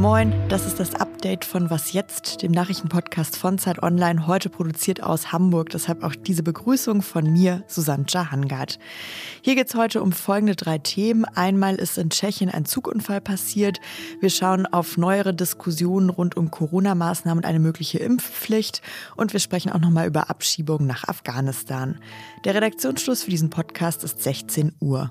Moin, das ist das Update von Was jetzt, dem Nachrichtenpodcast von Zeit Online, heute produziert aus Hamburg. Deshalb auch diese Begrüßung von mir, Susanne Jahangard. Hier geht es heute um folgende drei Themen. Einmal ist in Tschechien ein Zugunfall passiert. Wir schauen auf neuere Diskussionen rund um Corona-Maßnahmen und eine mögliche Impfpflicht. Und wir sprechen auch nochmal über Abschiebungen nach Afghanistan. Der Redaktionsschluss für diesen Podcast ist 16 Uhr.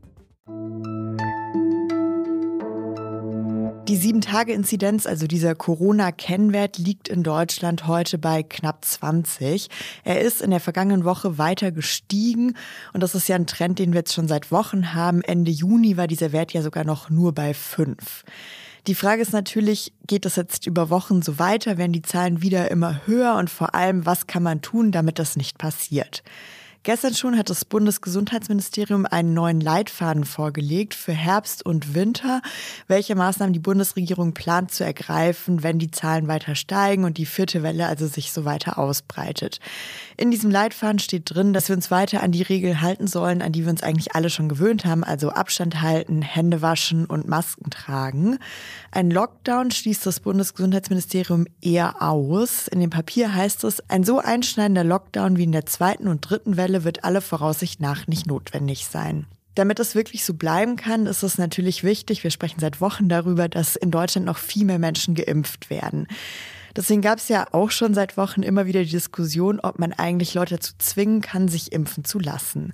Die 7-Tage-Inzidenz, also dieser Corona-Kennwert, liegt in Deutschland heute bei knapp 20. Er ist in der vergangenen Woche weiter gestiegen und das ist ja ein Trend, den wir jetzt schon seit Wochen haben. Ende Juni war dieser Wert ja sogar noch nur bei 5. Die Frage ist natürlich, geht das jetzt über Wochen so weiter? Werden die Zahlen wieder immer höher? Und vor allem, was kann man tun, damit das nicht passiert? Gestern schon hat das Bundesgesundheitsministerium einen neuen Leitfaden vorgelegt für Herbst und Winter, welche Maßnahmen die Bundesregierung plant zu ergreifen, wenn die Zahlen weiter steigen und die vierte Welle also sich so weiter ausbreitet. In diesem Leitfaden steht drin, dass wir uns weiter an die Regeln halten sollen, an die wir uns eigentlich alle schon gewöhnt haben, also Abstand halten, Hände waschen und Masken tragen. Ein Lockdown schließt das Bundesgesundheitsministerium eher aus. In dem Papier heißt es, ein so einschneidender Lockdown wie in der zweiten und dritten Welle Welle wird alle Voraussicht nach nicht notwendig sein. Damit es wirklich so bleiben kann, ist es natürlich wichtig, wir sprechen seit Wochen darüber, dass in Deutschland noch viel mehr Menschen geimpft werden. Deswegen gab es ja auch schon seit Wochen immer wieder die Diskussion, ob man eigentlich Leute dazu zwingen kann, sich impfen zu lassen.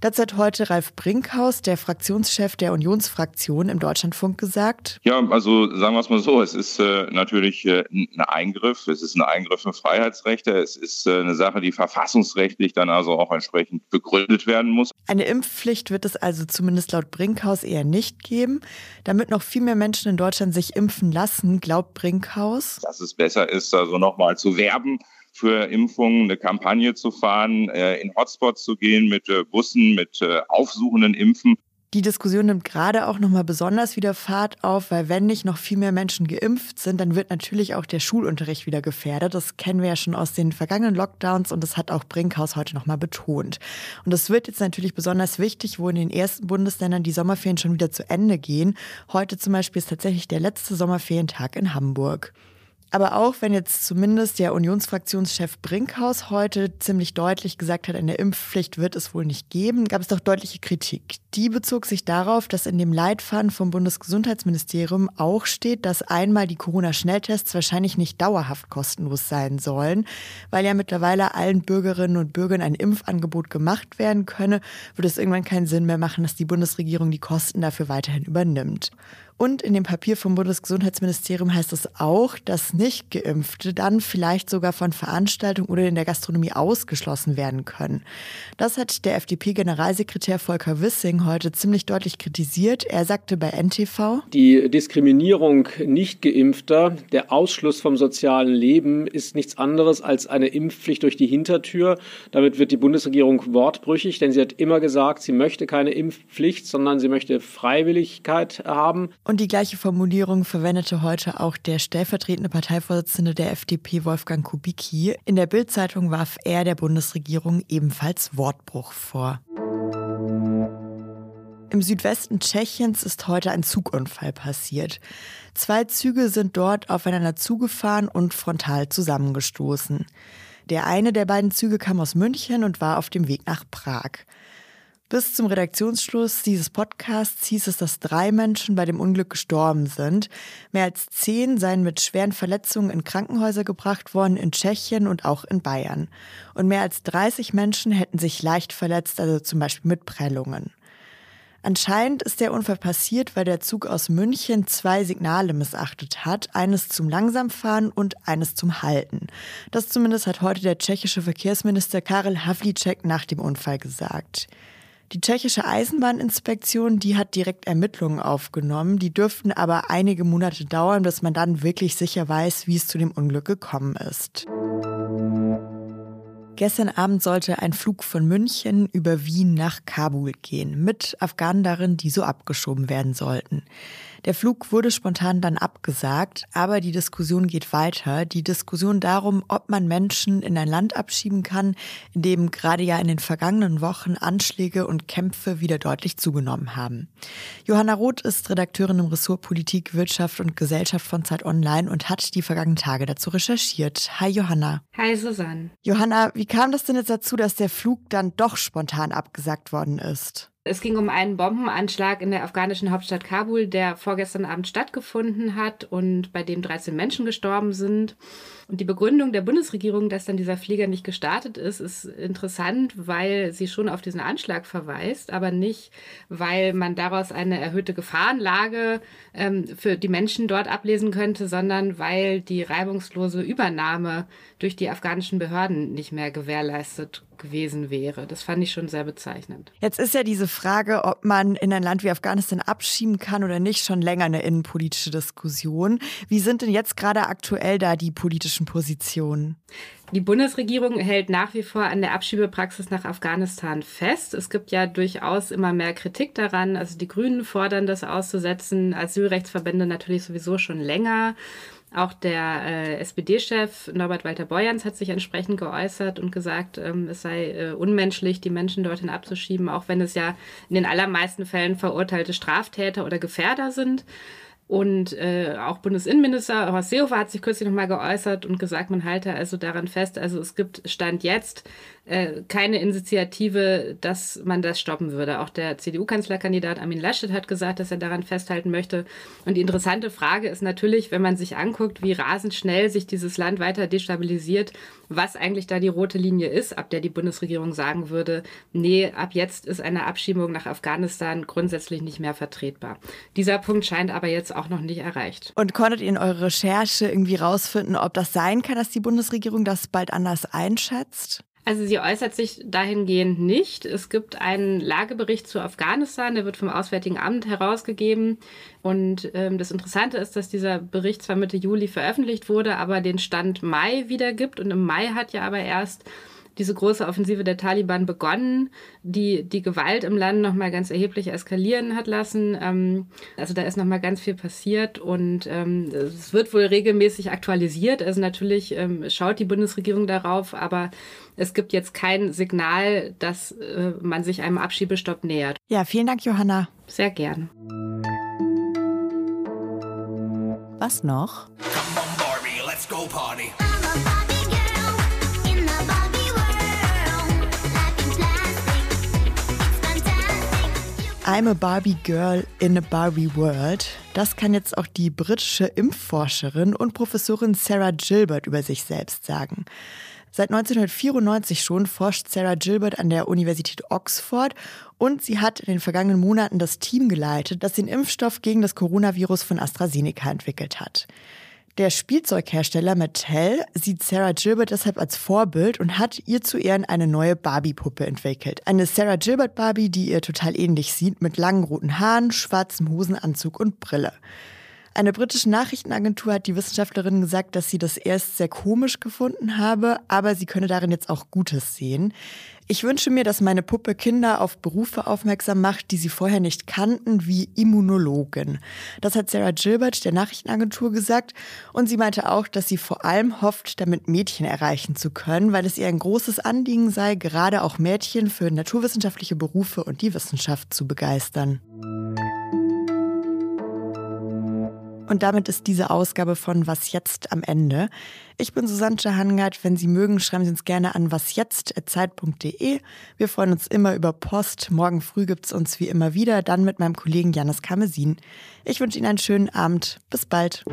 Dazu hat heute Ralf Brinkhaus, der Fraktionschef der Unionsfraktion im Deutschlandfunk, gesagt. Ja, also sagen wir es mal so, es ist äh, natürlich äh, ein Eingriff, es ist ein Eingriff in Freiheitsrechte, es ist äh, eine Sache, die verfassungsrechtlich dann also auch entsprechend begründet werden muss. Eine Impfpflicht wird es also zumindest laut Brinkhaus eher nicht geben. Damit noch viel mehr Menschen in Deutschland sich impfen lassen, glaubt Brinkhaus. Dass es besser ist, also nochmal zu werben für Impfungen eine Kampagne zu fahren, äh, in Hotspots zu gehen mit äh, Bussen, mit äh, aufsuchenden Impfen. Die Diskussion nimmt gerade auch nochmal besonders wieder Fahrt auf, weil wenn nicht noch viel mehr Menschen geimpft sind, dann wird natürlich auch der Schulunterricht wieder gefährdet. Das kennen wir ja schon aus den vergangenen Lockdowns und das hat auch Brinkhaus heute nochmal betont. Und das wird jetzt natürlich besonders wichtig, wo in den ersten Bundesländern die Sommerferien schon wieder zu Ende gehen. Heute zum Beispiel ist tatsächlich der letzte Sommerferientag in Hamburg. Aber auch wenn jetzt zumindest der Unionsfraktionschef Brinkhaus heute ziemlich deutlich gesagt hat, eine Impfpflicht wird es wohl nicht geben, gab es doch deutliche Kritik. Die bezog sich darauf, dass in dem Leitfaden vom Bundesgesundheitsministerium auch steht, dass einmal die Corona-Schnelltests wahrscheinlich nicht dauerhaft kostenlos sein sollen, weil ja mittlerweile allen Bürgerinnen und Bürgern ein Impfangebot gemacht werden könne, würde es irgendwann keinen Sinn mehr machen, dass die Bundesregierung die Kosten dafür weiterhin übernimmt. Und in dem Papier vom Bundesgesundheitsministerium heißt es auch, dass Nicht-Geimpfte dann vielleicht sogar von Veranstaltungen oder in der Gastronomie ausgeschlossen werden können. Das hat der FDP-Generalsekretär Volker Wissing heute ziemlich deutlich kritisiert. Er sagte bei NTV, Die Diskriminierung Nicht-Geimpfter, der Ausschluss vom sozialen Leben ist nichts anderes als eine Impfpflicht durch die Hintertür. Damit wird die Bundesregierung wortbrüchig, denn sie hat immer gesagt, sie möchte keine Impfpflicht, sondern sie möchte Freiwilligkeit haben. Und die gleiche Formulierung verwendete heute auch der stellvertretende Parteivorsitzende der FDP, Wolfgang Kubicki. In der Bildzeitung warf er der Bundesregierung ebenfalls Wortbruch vor. Im Südwesten Tschechiens ist heute ein Zugunfall passiert. Zwei Züge sind dort aufeinander zugefahren und frontal zusammengestoßen. Der eine der beiden Züge kam aus München und war auf dem Weg nach Prag. Bis zum Redaktionsschluss dieses Podcasts hieß es, dass drei Menschen bei dem Unglück gestorben sind. Mehr als zehn seien mit schweren Verletzungen in Krankenhäuser gebracht worden, in Tschechien und auch in Bayern. Und mehr als 30 Menschen hätten sich leicht verletzt, also zum Beispiel mit Prellungen. Anscheinend ist der Unfall passiert, weil der Zug aus München zwei Signale missachtet hat, eines zum Langsamfahren und eines zum Halten. Das zumindest hat heute der tschechische Verkehrsminister Karel Havlicek nach dem Unfall gesagt. Die tschechische Eisenbahninspektion, die hat direkt Ermittlungen aufgenommen. Die dürften aber einige Monate dauern, bis man dann wirklich sicher weiß, wie es zu dem Unglück gekommen ist. Gestern Abend sollte ein Flug von München über Wien nach Kabul gehen, mit Afghanen darin, die so abgeschoben werden sollten. Der Flug wurde spontan dann abgesagt, aber die Diskussion geht weiter. Die Diskussion darum, ob man Menschen in ein Land abschieben kann, in dem gerade ja in den vergangenen Wochen Anschläge und Kämpfe wieder deutlich zugenommen haben. Johanna Roth ist Redakteurin im Ressort Politik, Wirtschaft und Gesellschaft von Zeit Online und hat die vergangenen Tage dazu recherchiert. Hi Johanna. Hi Susanne. Johanna, wie kam das denn jetzt dazu, dass der Flug dann doch spontan abgesagt worden ist? Es ging um einen Bombenanschlag in der afghanischen Hauptstadt Kabul, der vorgestern Abend stattgefunden hat und bei dem 13 Menschen gestorben sind. Und die Begründung der Bundesregierung, dass dann dieser Flieger nicht gestartet ist, ist interessant, weil sie schon auf diesen Anschlag verweist, aber nicht, weil man daraus eine erhöhte Gefahrenlage ähm, für die Menschen dort ablesen könnte, sondern weil die reibungslose Übernahme durch die afghanischen Behörden nicht mehr gewährleistet gewesen wäre. Das fand ich schon sehr bezeichnend. Jetzt ist ja diese Frage, ob man in ein Land wie Afghanistan abschieben kann oder nicht, schon länger eine innenpolitische Diskussion. Wie sind denn jetzt gerade aktuell da die politischen Positionen? Die Bundesregierung hält nach wie vor an der Abschiebepraxis nach Afghanistan fest. Es gibt ja durchaus immer mehr Kritik daran. Also die Grünen fordern das auszusetzen, Asylrechtsverbände natürlich sowieso schon länger. Auch der äh, SPD-Chef Norbert Walter Borjans hat sich entsprechend geäußert und gesagt, ähm, es sei äh, unmenschlich, die Menschen dorthin abzuschieben, auch wenn es ja in den allermeisten Fällen verurteilte Straftäter oder Gefährder sind. Und äh, auch Bundesinnenminister Horst Seehofer hat sich kürzlich nochmal geäußert und gesagt, man halte also daran fest, also es gibt Stand jetzt äh, keine Initiative, dass man das stoppen würde. Auch der CDU-Kanzlerkandidat Armin Laschet hat gesagt, dass er daran festhalten möchte. Und die interessante Frage ist natürlich, wenn man sich anguckt, wie rasend schnell sich dieses Land weiter destabilisiert, was eigentlich da die rote Linie ist, ab der die Bundesregierung sagen würde, nee, ab jetzt ist eine Abschiebung nach Afghanistan grundsätzlich nicht mehr vertretbar. Dieser Punkt scheint aber jetzt auch noch nicht erreicht. Und konntet ihr in eurer Recherche irgendwie rausfinden, ob das sein kann, dass die Bundesregierung das bald anders einschätzt? Also sie äußert sich dahingehend nicht. Es gibt einen Lagebericht zu Afghanistan, der wird vom Auswärtigen Amt herausgegeben. Und ähm, das Interessante ist, dass dieser Bericht zwar Mitte Juli veröffentlicht wurde, aber den Stand Mai wiedergibt. Und im Mai hat ja aber erst diese große Offensive der Taliban begonnen, die die Gewalt im Land nochmal ganz erheblich eskalieren hat lassen. Ähm, also da ist nochmal ganz viel passiert und ähm, es wird wohl regelmäßig aktualisiert. Also natürlich ähm, schaut die Bundesregierung darauf, aber es gibt jetzt kein Signal, dass äh, man sich einem Abschiebestopp nähert. Ja, vielen Dank, Johanna. Sehr gern. Was noch? Come on, Barbie, let's go party. I'm a Barbie Girl in a Barbie World. Das kann jetzt auch die britische Impfforscherin und Professorin Sarah Gilbert über sich selbst sagen. Seit 1994 schon forscht Sarah Gilbert an der Universität Oxford und sie hat in den vergangenen Monaten das Team geleitet, das den Impfstoff gegen das Coronavirus von AstraZeneca entwickelt hat. Der Spielzeughersteller Mattel sieht Sarah Gilbert deshalb als Vorbild und hat ihr zu Ehren eine neue Barbie-Puppe entwickelt. Eine Sarah Gilbert Barbie, die ihr total ähnlich sieht, mit langen roten Haaren, schwarzem Hosenanzug und Brille. Eine britische Nachrichtenagentur hat die Wissenschaftlerin gesagt, dass sie das erst sehr komisch gefunden habe, aber sie könne darin jetzt auch Gutes sehen. Ich wünsche mir, dass meine Puppe Kinder auf Berufe aufmerksam macht, die sie vorher nicht kannten, wie Immunologin. Das hat Sarah Gilbert der Nachrichtenagentur gesagt und sie meinte auch, dass sie vor allem hofft, damit Mädchen erreichen zu können, weil es ihr ein großes Anliegen sei, gerade auch Mädchen für naturwissenschaftliche Berufe und die Wissenschaft zu begeistern. Und damit ist diese Ausgabe von Was jetzt am Ende. Ich bin Susanne Hangard. Wenn Sie mögen, schreiben Sie uns gerne an wasjetzt.zeit.de. Wir freuen uns immer über Post. Morgen früh gibt es uns wie immer wieder, dann mit meinem Kollegen Janis Kamesin. Ich wünsche Ihnen einen schönen Abend. Bis bald.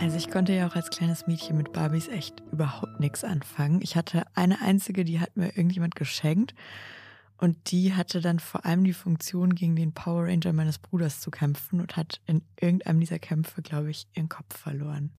Also ich konnte ja auch als kleines Mädchen mit Barbies echt überhaupt nichts anfangen. Ich hatte eine einzige, die hat mir irgendjemand geschenkt. Und die hatte dann vor allem die Funktion, gegen den Power Ranger meines Bruders zu kämpfen und hat in irgendeinem dieser Kämpfe, glaube ich, ihren Kopf verloren.